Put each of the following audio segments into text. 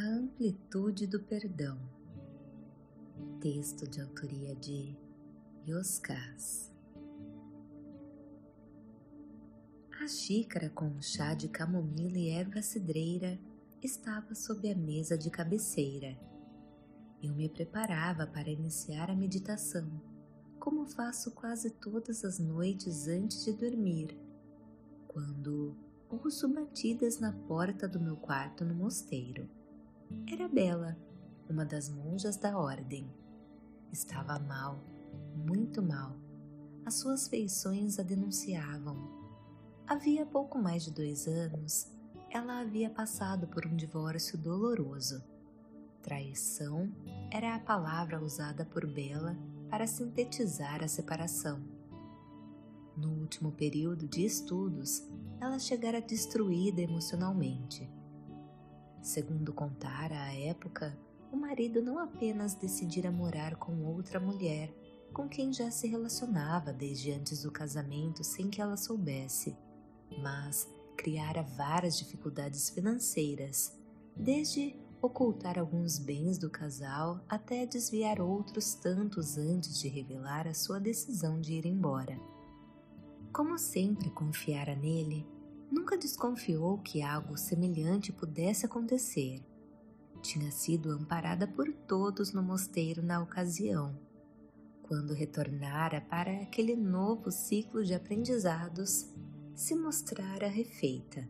A amplitude do perdão. Texto de autoria de Yoskas. A xícara com chá de camomila e erva cidreira estava sob a mesa de cabeceira. Eu me preparava para iniciar a meditação, como faço quase todas as noites antes de dormir, quando ouço batidas na porta do meu quarto no mosteiro. Era Bela, uma das monjas da ordem. Estava mal, muito mal. As suas feições a denunciavam Havia pouco mais de dois anos, ela havia passado por um divórcio doloroso. Traição era a palavra usada por Bela para sintetizar a separação. No último período de estudos, ela chegara destruída emocionalmente. Segundo contara à época, o marido não apenas decidira morar com outra mulher, com quem já se relacionava desde antes do casamento sem que ela soubesse mas criara várias dificuldades financeiras, desde ocultar alguns bens do casal até desviar outros tantos antes de revelar a sua decisão de ir embora. Como sempre confiara nele, nunca desconfiou que algo semelhante pudesse acontecer. Tinha sido amparada por todos no mosteiro na ocasião. Quando retornara para aquele novo ciclo de aprendizados, se mostrara refeita.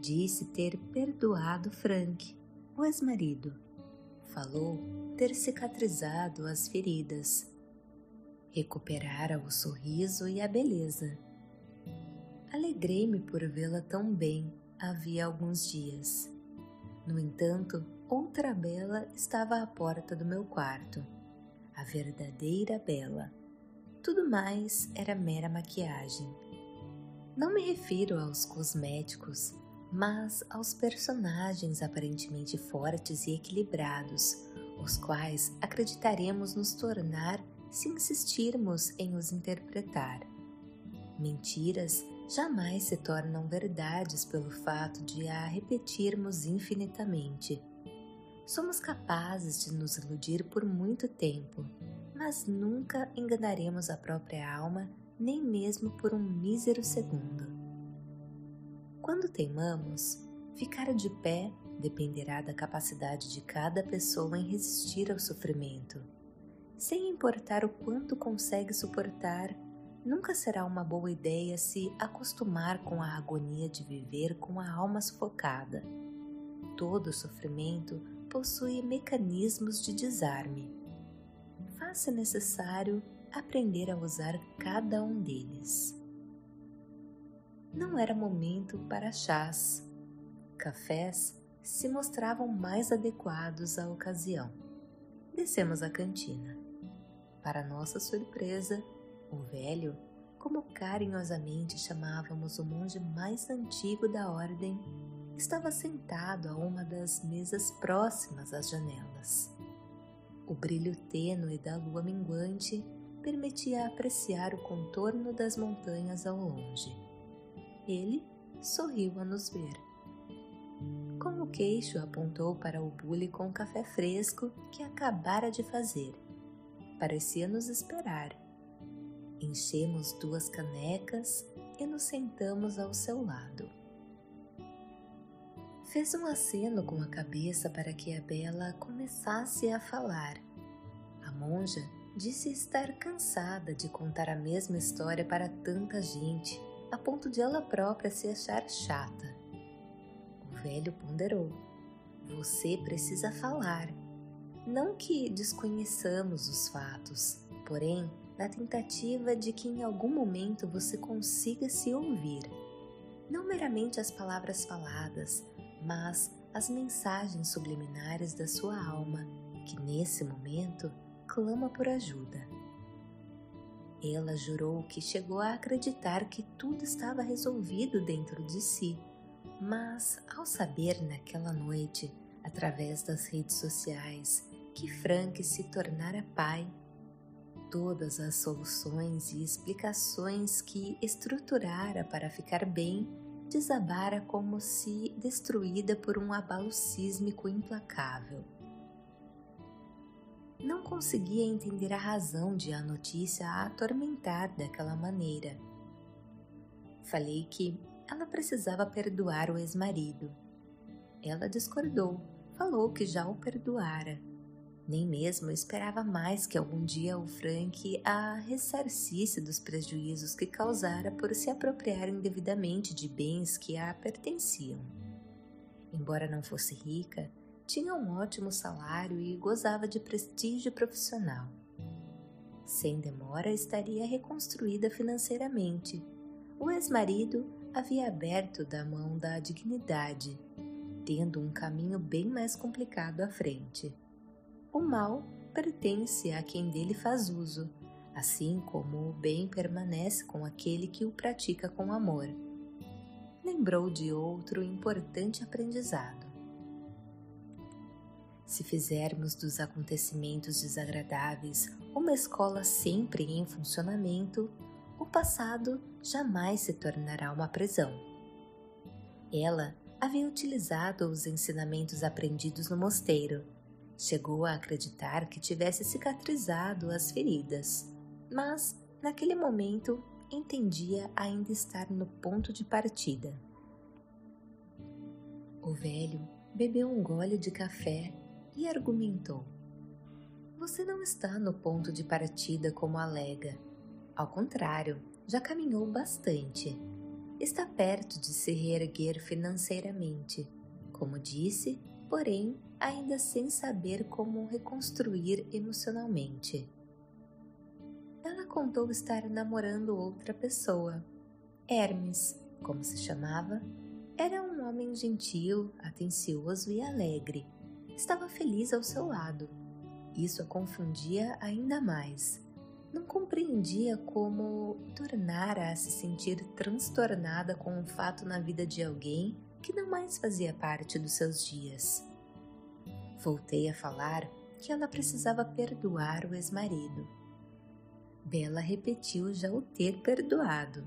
Disse ter perdoado Frank, o ex-marido. Falou ter cicatrizado as feridas. Recuperara o sorriso e a beleza. Alegrei-me por vê-la tão bem havia alguns dias. No entanto, outra Bela estava à porta do meu quarto. A verdadeira Bela. Tudo mais era mera maquiagem não me refiro aos cosméticos, mas aos personagens aparentemente fortes e equilibrados, os quais acreditaremos nos tornar se insistirmos em os interpretar. Mentiras jamais se tornam verdades pelo fato de a repetirmos infinitamente. Somos capazes de nos iludir por muito tempo, mas nunca enganaremos a própria alma nem mesmo por um mísero segundo. Quando teimamos, ficar de pé dependerá da capacidade de cada pessoa em resistir ao sofrimento. Sem importar o quanto consegue suportar, nunca será uma boa ideia se acostumar com a agonia de viver com a alma sufocada. Todo sofrimento possui mecanismos de desarme. Faça necessário aprender a usar cada um deles. Não era momento para chás. Cafés se mostravam mais adequados à ocasião. Descemos à cantina. Para nossa surpresa, o velho, como carinhosamente chamávamos o monge mais antigo da ordem, estava sentado a uma das mesas próximas às janelas. O brilho tênue da lua minguante permitia apreciar o contorno das montanhas ao longe. Ele sorriu a nos ver. Com o queixo apontou para o bule com café fresco que acabara de fazer. Parecia nos esperar. Enchemos duas canecas e nos sentamos ao seu lado. Fez um aceno com a cabeça para que a Bela começasse a falar. A monja disse estar cansada de contar a mesma história para tanta gente, a ponto de ela própria se achar chata. O velho ponderou: Você precisa falar. Não que desconheçamos os fatos, porém, na tentativa de que em algum momento você consiga se ouvir. Não meramente as palavras faladas, mas as mensagens subliminares da sua alma, que nesse momento clama por ajuda. Ela jurou que chegou a acreditar que tudo estava resolvido dentro de si, mas ao saber naquela noite, através das redes sociais, que Frank se tornara pai, todas as soluções e explicações que estruturara para ficar bem desabara como se destruída por um abalo sísmico implacável. Não conseguia entender a razão de a notícia a atormentar daquela maneira. Falei que ela precisava perdoar o ex-marido. Ela discordou, falou que já o perdoara nem mesmo esperava mais que algum dia o Frank a ressarcisse dos prejuízos que causara por se apropriar indevidamente de bens que a pertenciam. Embora não fosse rica, tinha um ótimo salário e gozava de prestígio profissional. Sem demora estaria reconstruída financeiramente. O ex-marido havia aberto da mão da dignidade, tendo um caminho bem mais complicado à frente. O mal pertence a quem dele faz uso, assim como o bem permanece com aquele que o pratica com amor. Lembrou de outro importante aprendizado. Se fizermos dos acontecimentos desagradáveis uma escola sempre em funcionamento, o passado jamais se tornará uma prisão. Ela havia utilizado os ensinamentos aprendidos no mosteiro Chegou a acreditar que tivesse cicatrizado as feridas, mas naquele momento entendia ainda estar no ponto de partida. O velho bebeu um gole de café e argumentou: Você não está no ponto de partida como alega. Ao contrário, já caminhou bastante. Está perto de se reerguer financeiramente. Como disse, porém ainda sem saber como reconstruir emocionalmente. Ela contou estar namorando outra pessoa. Hermes, como se chamava, era um homem gentil, atencioso e alegre. Estava feliz ao seu lado. Isso a confundia ainda mais. Não compreendia como tornara a se sentir transtornada com um fato na vida de alguém que não mais fazia parte dos seus dias. Voltei a falar que ela precisava perdoar o ex-marido. Bela repetiu já o ter perdoado.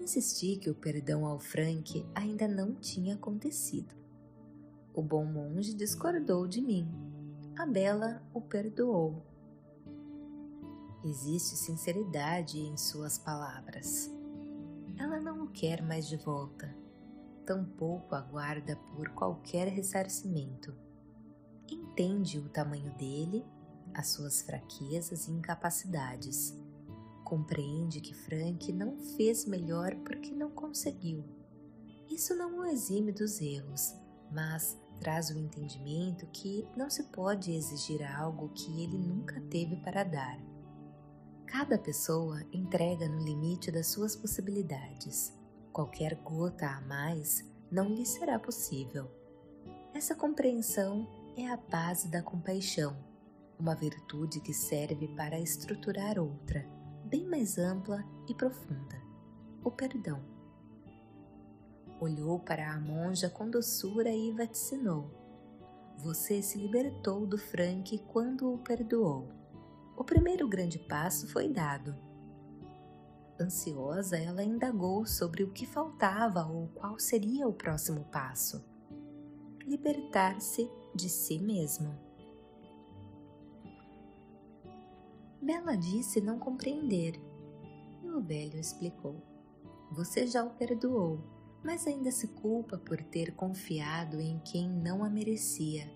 Insisti que o perdão ao Frank ainda não tinha acontecido. O bom monge discordou de mim. A Bela o perdoou. Existe sinceridade em suas palavras. Ela não o quer mais de volta tampouco aguarda por qualquer ressarcimento. Entende o tamanho dele, as suas fraquezas e incapacidades. Compreende que Frank não fez melhor porque não conseguiu. Isso não o exime dos erros, mas traz o entendimento que não se pode exigir algo que ele nunca teve para dar. Cada pessoa entrega no limite das suas possibilidades qualquer gota a mais não lhe será possível. Essa compreensão é a base da compaixão, uma virtude que serve para estruturar outra, bem mais ampla e profunda: o perdão. Olhou para a monja com doçura e vaticinou: Você se libertou do Frank quando o perdoou. O primeiro grande passo foi dado Ansiosa, ela indagou sobre o que faltava ou qual seria o próximo passo. Libertar-se de si mesmo. Bela disse não compreender. E o velho explicou: Você já o perdoou, mas ainda se culpa por ter confiado em quem não a merecia,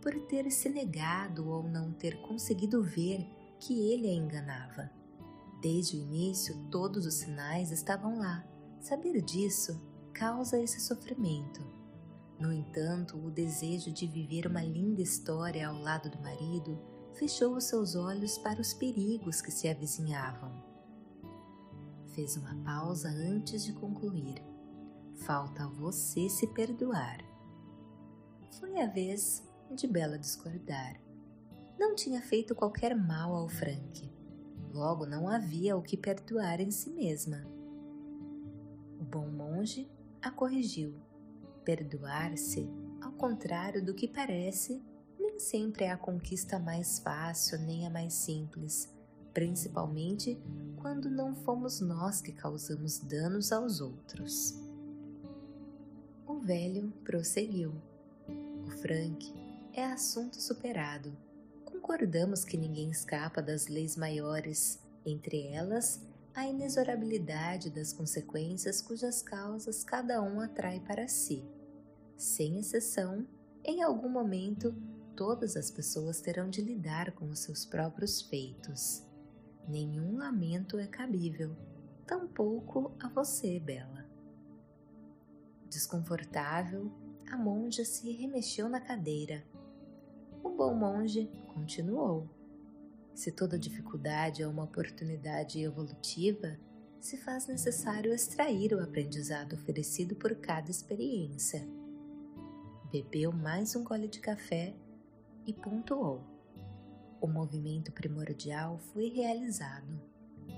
por ter se negado ou não ter conseguido ver que ele a enganava. Desde o início, todos os sinais estavam lá. Saber disso causa esse sofrimento. No entanto, o desejo de viver uma linda história ao lado do marido fechou os seus olhos para os perigos que se avizinhavam. Fez uma pausa antes de concluir. Falta você se perdoar. Foi a vez de Bela discordar. Não tinha feito qualquer mal ao Frank Logo, não havia o que perdoar em si mesma. O bom monge a corrigiu. Perdoar-se, ao contrário do que parece, nem sempre é a conquista mais fácil nem a mais simples, principalmente quando não fomos nós que causamos danos aos outros. O velho prosseguiu. O Frank é assunto superado. Concordamos que ninguém escapa das leis maiores, entre elas a inexorabilidade das consequências cujas causas cada um atrai para si. Sem exceção, em algum momento, todas as pessoas terão de lidar com os seus próprios feitos. Nenhum lamento é cabível, tampouco a você, Bela. Desconfortável, a monja se remexeu na cadeira. O bom monge continuou. Se toda dificuldade é uma oportunidade evolutiva, se faz necessário extrair o aprendizado oferecido por cada experiência. Bebeu mais um gole de café e pontuou. O movimento primordial foi realizado.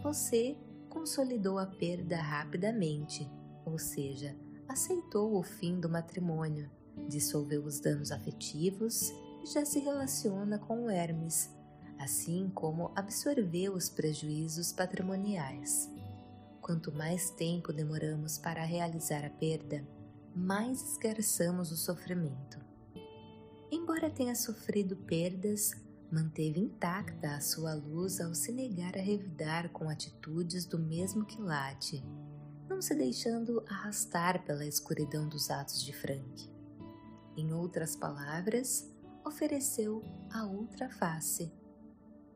Você consolidou a perda rapidamente, ou seja, aceitou o fim do matrimônio, dissolveu os danos afetivos já se relaciona com Hermes, assim como absorveu os prejuízos patrimoniais. Quanto mais tempo demoramos para realizar a perda, mais esgarçamos o sofrimento. Embora tenha sofrido perdas, manteve intacta a sua luz ao se negar a revidar com atitudes do mesmo quilate, não se deixando arrastar pela escuridão dos atos de Frank. Em outras palavras, ofereceu a outra face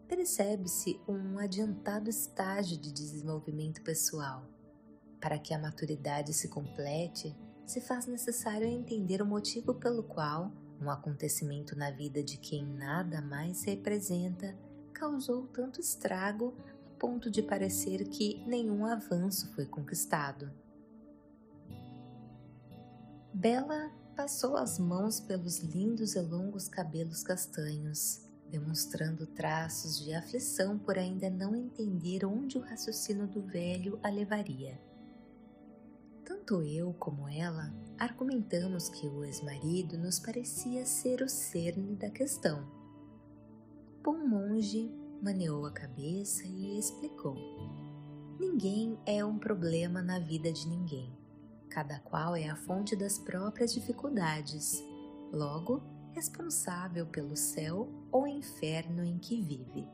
percebe-se um adiantado estágio de desenvolvimento pessoal. Para que a maturidade se complete, se faz necessário entender o motivo pelo qual um acontecimento na vida de quem nada mais representa causou tanto estrago a ponto de parecer que nenhum avanço foi conquistado. Bela passou as mãos pelos lindos e longos cabelos castanhos demonstrando traços de aflição por ainda não entender onde o raciocínio do velho a levaria. Tanto eu como ela argumentamos que o ex-marido nos parecia ser o cerne da questão. O bom monge maneou a cabeça e explicou: Ninguém é um problema na vida de ninguém. Cada qual é a fonte das próprias dificuldades. Logo, responsável pelo céu ou inferno em que vive.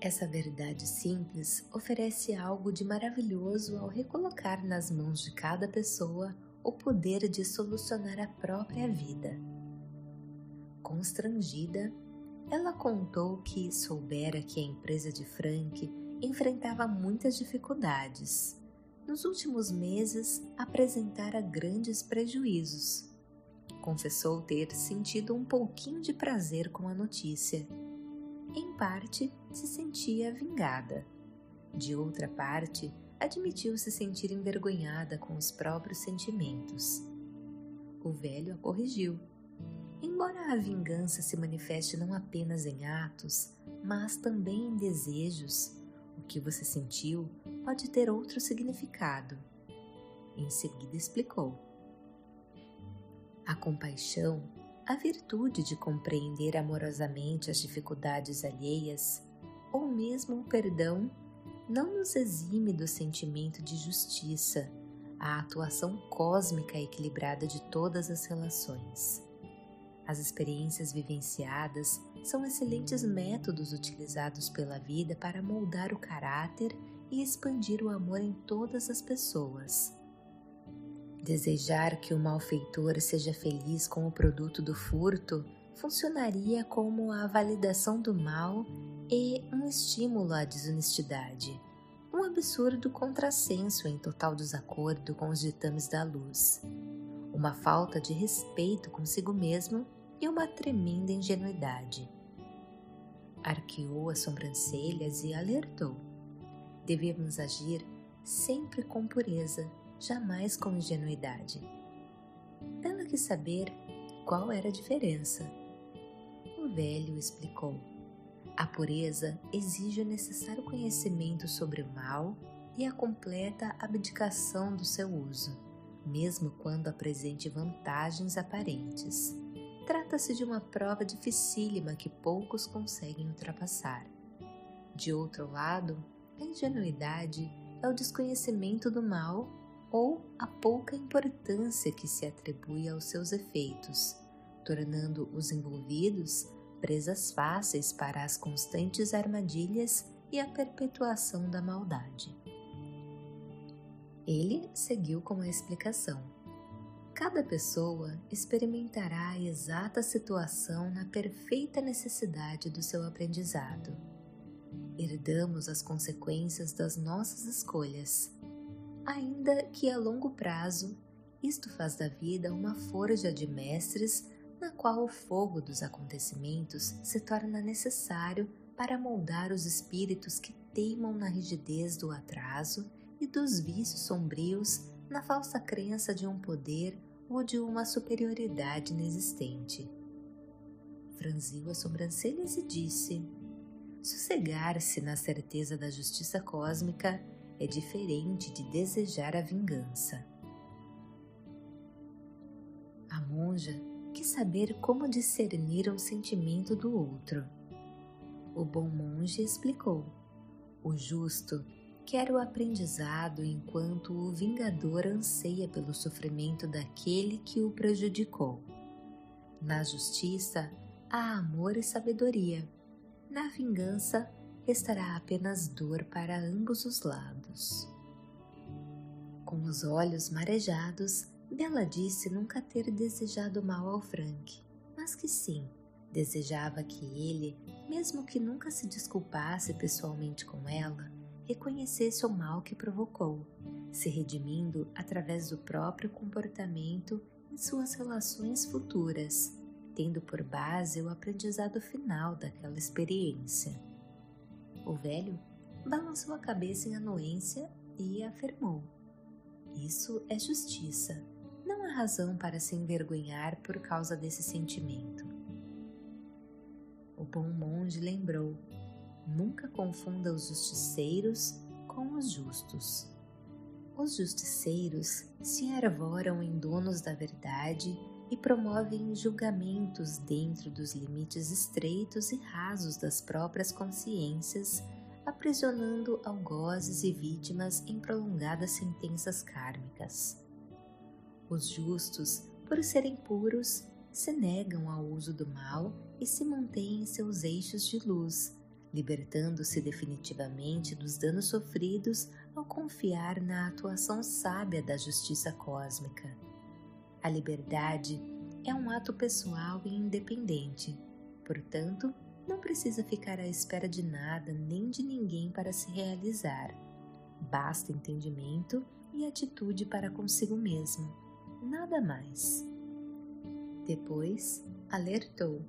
Essa verdade simples oferece algo de maravilhoso ao recolocar nas mãos de cada pessoa o poder de solucionar a própria vida. Constrangida, ela contou que soubera que a empresa de Frank enfrentava muitas dificuldades. Nos últimos meses, apresentara grandes prejuízos confessou ter sentido um pouquinho de prazer com a notícia. Em parte, se sentia vingada. De outra parte, admitiu se sentir envergonhada com os próprios sentimentos. O velho a corrigiu. Embora a vingança se manifeste não apenas em atos, mas também em desejos, que você sentiu pode ter outro significado. Em seguida explicou. A compaixão, a virtude de compreender amorosamente as dificuldades alheias, ou mesmo o perdão, não nos exime do sentimento de justiça, a atuação cósmica equilibrada de todas as relações. As experiências vivenciadas são excelentes métodos utilizados pela vida para moldar o caráter e expandir o amor em todas as pessoas. Desejar que o malfeitor seja feliz com o produto do furto funcionaria como a validação do mal e um estímulo à desonestidade, um absurdo contrassenso em total desacordo com os ditames da luz, uma falta de respeito consigo mesmo e uma tremenda ingenuidade. Arqueou as sobrancelhas e alertou: devemos agir sempre com pureza jamais com ingenuidade. Ela quis saber qual era a diferença. O velho explicou: A pureza exige o necessário conhecimento sobre o mal e a completa abdicação do seu uso, mesmo quando apresente vantagens aparentes. Trata-se de uma prova dificílima que poucos conseguem ultrapassar. De outro lado, a ingenuidade é o desconhecimento do mal ou a pouca importância que se atribui aos seus efeitos, tornando os envolvidos presas fáceis para as constantes armadilhas e a perpetuação da maldade. Ele seguiu com a explicação. Cada pessoa experimentará a exata situação na perfeita necessidade do seu aprendizado. Herdamos as consequências das nossas escolhas, ainda que a longo prazo isto faz da vida uma forja de mestres na qual o fogo dos acontecimentos se torna necessário para moldar os espíritos que teimam na rigidez do atraso e dos vícios sombrios na falsa crença de um poder ou de uma superioridade inexistente. Franziu as sobrancelhas e disse: Sossegar-se na certeza da justiça cósmica é diferente de desejar a vingança. A monja quis saber como discernir um sentimento do outro. O bom monge explicou: O justo quer o aprendizado enquanto o vingador anseia pelo sofrimento daquele que o prejudicou. Na justiça há amor e sabedoria. Na vingança restará apenas dor para ambos os lados. Com os olhos marejados, Bela disse nunca ter desejado mal ao Frank, mas que sim, desejava que ele, mesmo que nunca se desculpasse pessoalmente com ela, reconhecesse o mal que provocou, se redimindo através do próprio comportamento em suas relações futuras, tendo por base o aprendizado final daquela experiência. O velho balançou a cabeça em anuência e afirmou: Isso é justiça. Não há razão para se envergonhar por causa desse sentimento. O bom monge lembrou Nunca confunda os justiceiros com os justos. Os justiceiros se arvoram em donos da verdade e promovem julgamentos dentro dos limites estreitos e rasos das próprias consciências, aprisionando algozes e vítimas em prolongadas sentenças kármicas. Os justos, por serem puros, se negam ao uso do mal e se mantêm em seus eixos de luz, libertando-se definitivamente dos danos sofridos ao confiar na atuação sábia da justiça cósmica. A liberdade é um ato pessoal e independente, portanto, não precisa ficar à espera de nada nem de ninguém para se realizar. Basta entendimento e atitude para consigo mesmo, nada mais. Depois, alertou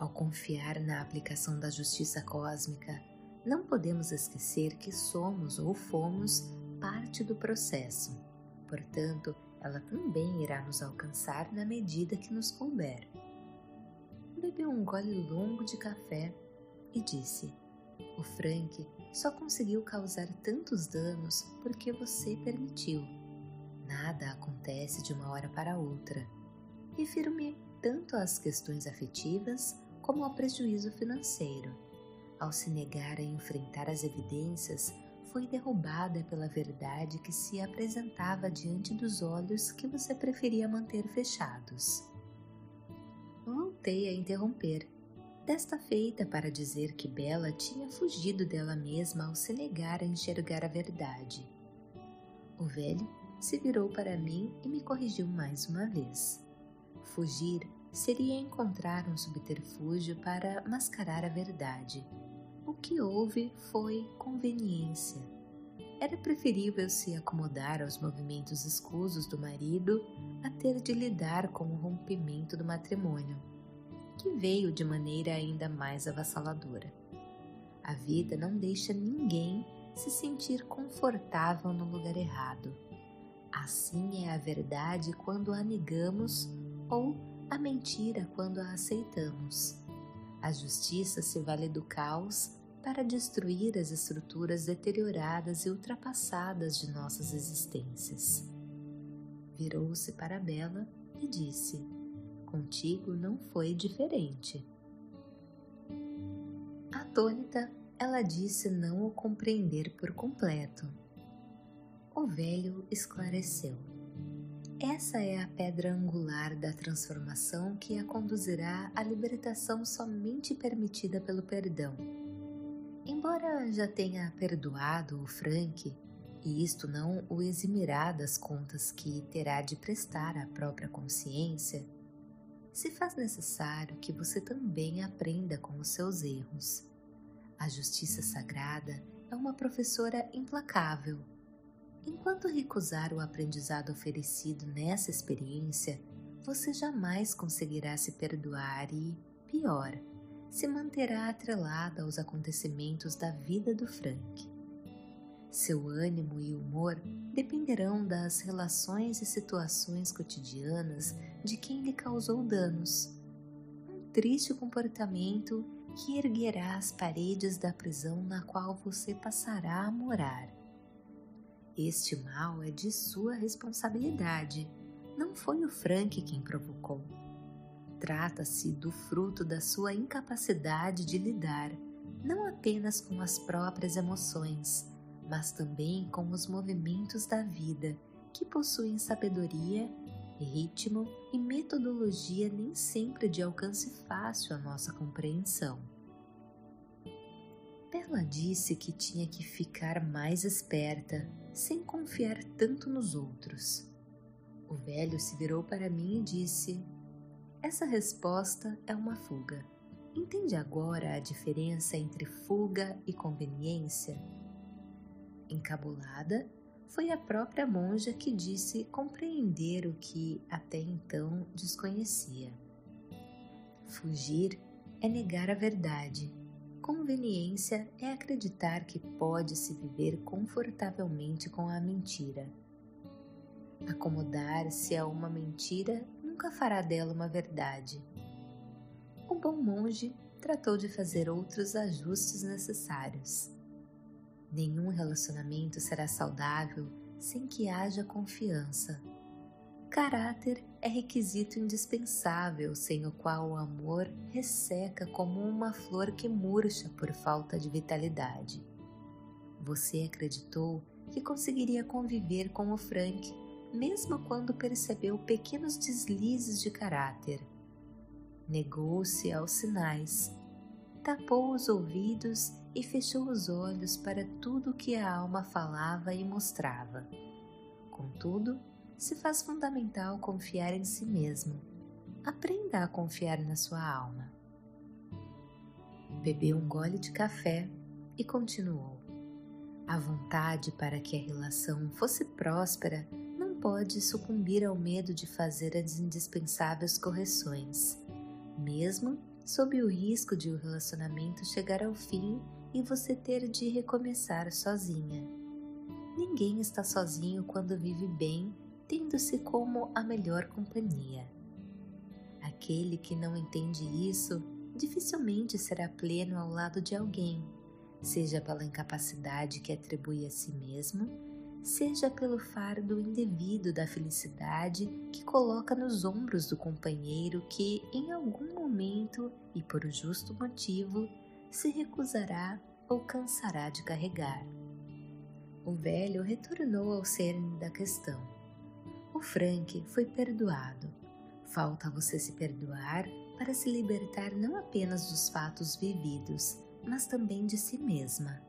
ao confiar na aplicação da justiça cósmica, não podemos esquecer que somos ou fomos parte do processo. Portanto, ela também irá nos alcançar na medida que nos couber. Bebeu um gole longo de café e disse: O Frank só conseguiu causar tantos danos porque você permitiu. Nada acontece de uma hora para outra. Refiro-me tanto às questões afetivas como ao prejuízo financeiro. Ao se negar a enfrentar as evidências, foi derrubada pela verdade que se apresentava diante dos olhos que você preferia manter fechados. Voltei a interromper, desta feita para dizer que Bela tinha fugido dela mesma ao se negar a enxergar a verdade. O velho se virou para mim e me corrigiu mais uma vez. Fugir seria encontrar um subterfúgio para mascarar a verdade. O que houve foi conveniência. Era preferível se acomodar aos movimentos escusos do marido a ter de lidar com o rompimento do matrimônio, que veio de maneira ainda mais avassaladora. A vida não deixa ninguém se sentir confortável no lugar errado. Assim é a verdade quando a negamos ou a mentira quando a aceitamos. A justiça se vale do caos para destruir as estruturas deterioradas e ultrapassadas de nossas existências. Virou-se para Bela e disse: Contigo não foi diferente. Atônita, ela disse não o compreender por completo. O velho esclareceu. Essa é a pedra angular da transformação que a conduzirá à libertação somente permitida pelo perdão. Embora já tenha perdoado o Frank, e isto não o eximirá das contas que terá de prestar à própria consciência, se faz necessário que você também aprenda com os seus erros. A justiça sagrada é uma professora implacável. Enquanto recusar o aprendizado oferecido nessa experiência, você jamais conseguirá se perdoar e, pior, se manterá atrelada aos acontecimentos da vida do Frank. Seu ânimo e humor dependerão das relações e situações cotidianas de quem lhe causou danos. Um triste comportamento que erguerá as paredes da prisão na qual você passará a morar. Este mal é de sua responsabilidade, não foi o Frank quem provocou. Trata-se do fruto da sua incapacidade de lidar não apenas com as próprias emoções, mas também com os movimentos da vida que possuem sabedoria, ritmo e metodologia nem sempre de alcance fácil à nossa compreensão. Bela disse que tinha que ficar mais esperta, sem confiar tanto nos outros. O velho se virou para mim e disse: Essa resposta é uma fuga. Entende agora a diferença entre fuga e conveniência? Encabulada, foi a própria monja que disse compreender o que até então desconhecia. Fugir é negar a verdade. Conveniência é acreditar que pode se viver confortavelmente com a mentira. Acomodar-se a uma mentira nunca fará dela uma verdade. O bom monge tratou de fazer outros ajustes necessários Nenhum relacionamento será saudável sem que haja confiança. Caráter é requisito indispensável, sem o qual o amor resseca como uma flor que murcha por falta de vitalidade. Você acreditou que conseguiria conviver com o Frank, mesmo quando percebeu pequenos deslizes de caráter. Negou-se aos sinais, tapou os ouvidos e fechou os olhos para tudo o que a alma falava e mostrava. Contudo, se faz fundamental confiar em si mesmo. Aprenda a confiar na sua alma. Bebeu um gole de café e continuou. A vontade para que a relação fosse próspera não pode sucumbir ao medo de fazer as indispensáveis correções, mesmo sob o risco de o relacionamento chegar ao fim e você ter de recomeçar sozinha. Ninguém está sozinho quando vive bem, tendo-se como a melhor companhia. Aquele que não entende isso dificilmente será pleno ao lado de alguém, seja pela incapacidade que atribui a si mesmo, seja pelo fardo indevido da felicidade que coloca nos ombros do companheiro que, em algum momento e por justo motivo, se recusará ou cansará de carregar. O velho retornou ao cerne da questão. O Frank foi perdoado. Falta você se perdoar para se libertar não apenas dos fatos vividos, mas também de si mesma.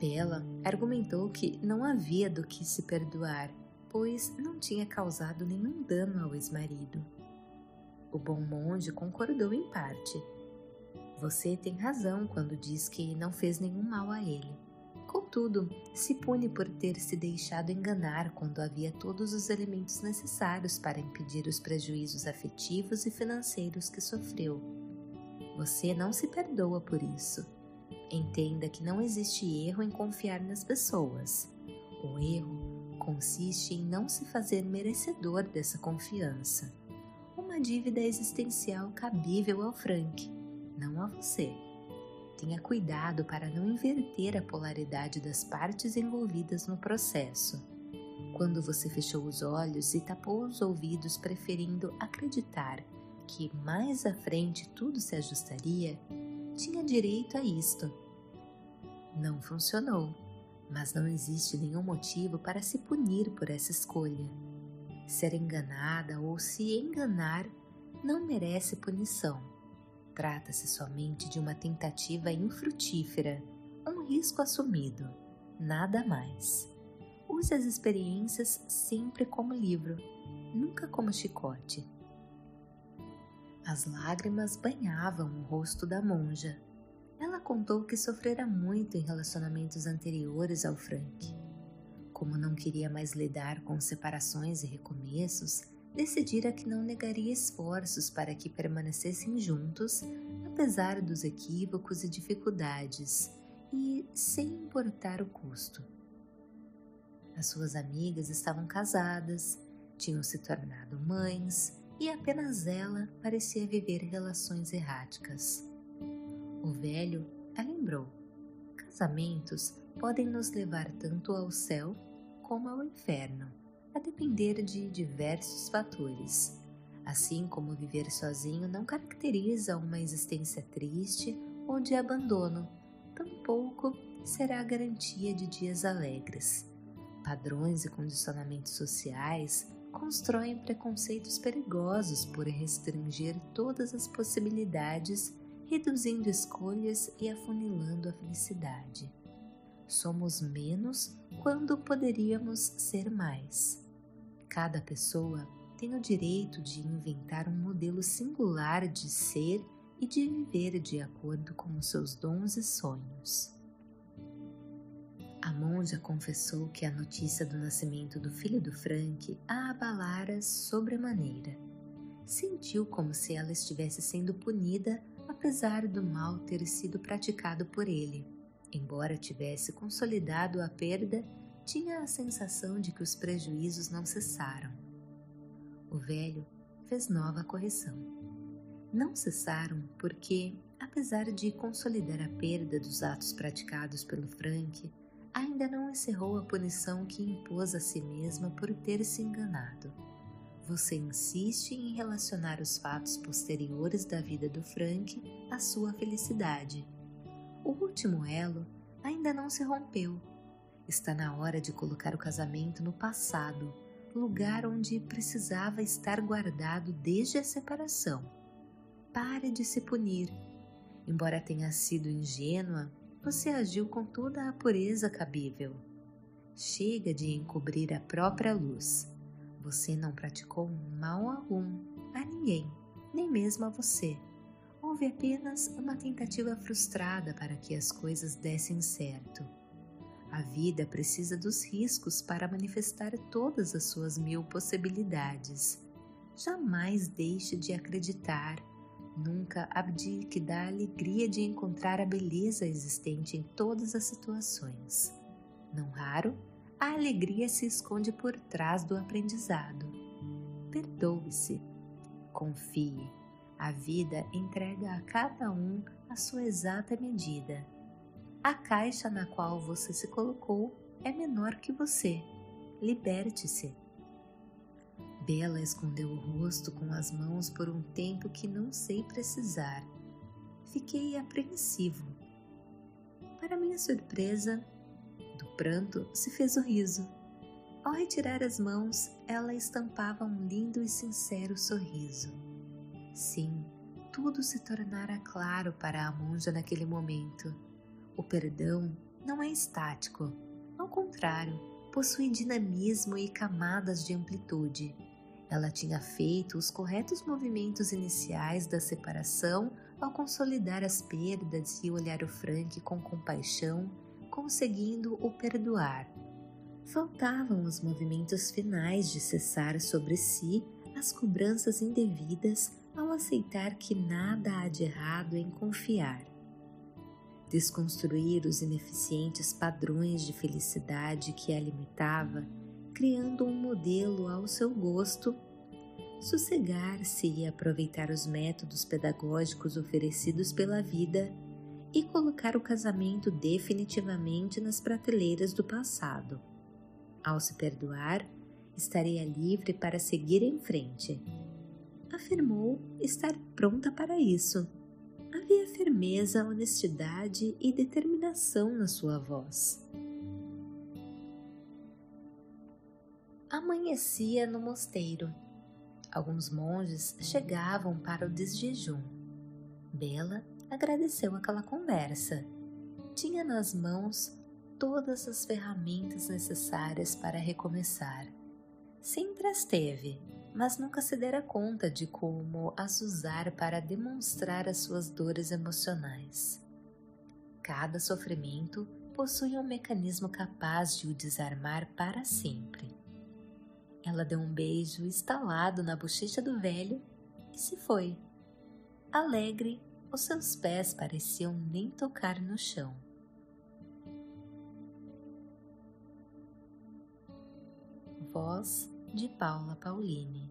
Bela argumentou que não havia do que se perdoar, pois não tinha causado nenhum dano ao ex-marido. O bom monge concordou em parte, você tem razão quando diz que não fez nenhum mal a ele. Contudo, se pune por ter se deixado enganar quando havia todos os elementos necessários para impedir os prejuízos afetivos e financeiros que sofreu. Você não se perdoa por isso. Entenda que não existe erro em confiar nas pessoas. O erro consiste em não se fazer merecedor dessa confiança. Uma dívida existencial cabível ao Frank não a você. Tenha cuidado para não inverter a polaridade das partes envolvidas no processo. Quando você fechou os olhos e tapou os ouvidos, preferindo acreditar que mais à frente tudo se ajustaria, tinha direito a isto. Não funcionou, Mas não existe nenhum motivo para se punir por essa escolha. Ser enganada ou se enganar não merece punição. Trata-se somente de uma tentativa infrutífera, um risco assumido, nada mais. Use as experiências sempre como livro, nunca como chicote. As lágrimas banhavam o rosto da monja. Ela contou que sofrera muito em relacionamentos anteriores ao Frank. Como não queria mais lidar com separações e recomeços, decidira que não negaria esforços para que permanecessem juntos, apesar dos equívocos e dificuldades, e sem importar o custo. As suas amigas estavam casadas, tinham se tornado mães e apenas ela parecia viver relações erráticas. O velho a lembrou: casamentos podem nos levar tanto ao céu como ao inferno, a depender de diversos fatores. Assim como viver sozinho não caracteriza uma existência triste ou de abandono, tampouco será a garantia de dias alegres. Padrões e condicionamentos sociais constroem preconceitos perigosos por restringir todas as possibilidades, reduzindo escolhas e afunilando a felicidade. Somos menos quando poderíamos ser mais. Cada pessoa tem o direito de inventar um modelo singular de ser e de viver de acordo com os seus dons e sonhos. A monja confessou que a notícia do nascimento do filho do Frank a abalara sobremaneira. Sentiu como se ela estivesse sendo punida apesar do mal ter sido praticado por ele. Embora tivesse consolidado a perda, tinha a sensação de que os prejuízos não cessaram. O velho fez nova correção. Não cessaram porque, apesar de consolidar a perda dos atos praticados pelo Frank, ainda não encerrou a punição que impôs a si mesma por ter se enganado. Você insiste em relacionar os fatos posteriores da vida do Frank à sua felicidade. O último elo ainda não se rompeu. Está na hora de colocar o casamento no passado, lugar onde precisava estar guardado desde a separação. Pare de se punir. Embora tenha sido ingênua, você agiu com toda a pureza cabível. Chega de encobrir a própria luz. Você não praticou mal algum a ninguém, nem mesmo a você. Houve apenas uma tentativa frustrada para que as coisas dessem certo. A vida precisa dos riscos para manifestar todas as suas mil possibilidades. Jamais deixe de acreditar Nunca abdique da alegria de encontrar a beleza existente em todas as situações. Não raro, a alegria se esconde por trás do aprendizado. Perdoe-se. Confie. A vida entrega a cada um a sua exata medida. A caixa na qual você se colocou é menor que você. Liberte-se. Bela escondeu o rosto com as mãos por um tempo que não sei precisar. Fiquei apreensivo. Para minha surpresa, do pranto se fez o riso. Ao retirar as mãos, ela estampava um lindo e sincero sorriso. Sim, tudo se tornara claro para a monja naquele momento. O perdão não é estático, ao contrário, possui dinamismo e camadas de amplitude. Ela tinha feito os corretos movimentos iniciais da separação ao consolidar as perdas e olhar o Frank com compaixão, conseguindo o perdoar. Faltavam os movimentos finais de cessar sobre si as cobranças indevidas aceitar que nada há de errado em confiar. Desconstruir os ineficientes padrões de felicidade que a limitava criando um modelo ao seu gosto, sossegar-se e aproveitar os métodos pedagógicos oferecidos pela vida e colocar o casamento definitivamente nas prateleiras do passado. Ao se perdoar, estaria livre para seguir em frente. Afirmou estar pronta para isso. Havia firmeza, honestidade e determinação na sua voz. Amanhecia no mosteiro. Alguns monges chegavam para o desjejum. Bela agradeceu aquela conversa. Tinha nas mãos todas as ferramentas necessárias para recomeçar. Sempre as teve, mas nunca se dera conta de como as usar para demonstrar as suas dores emocionais. Cada sofrimento possui um mecanismo capaz de o desarmar para sempre. Ela deu um beijo estalado na bochecha do velho e se foi. Alegre, os seus pés pareciam nem tocar no chão. Voz de Paula Pauline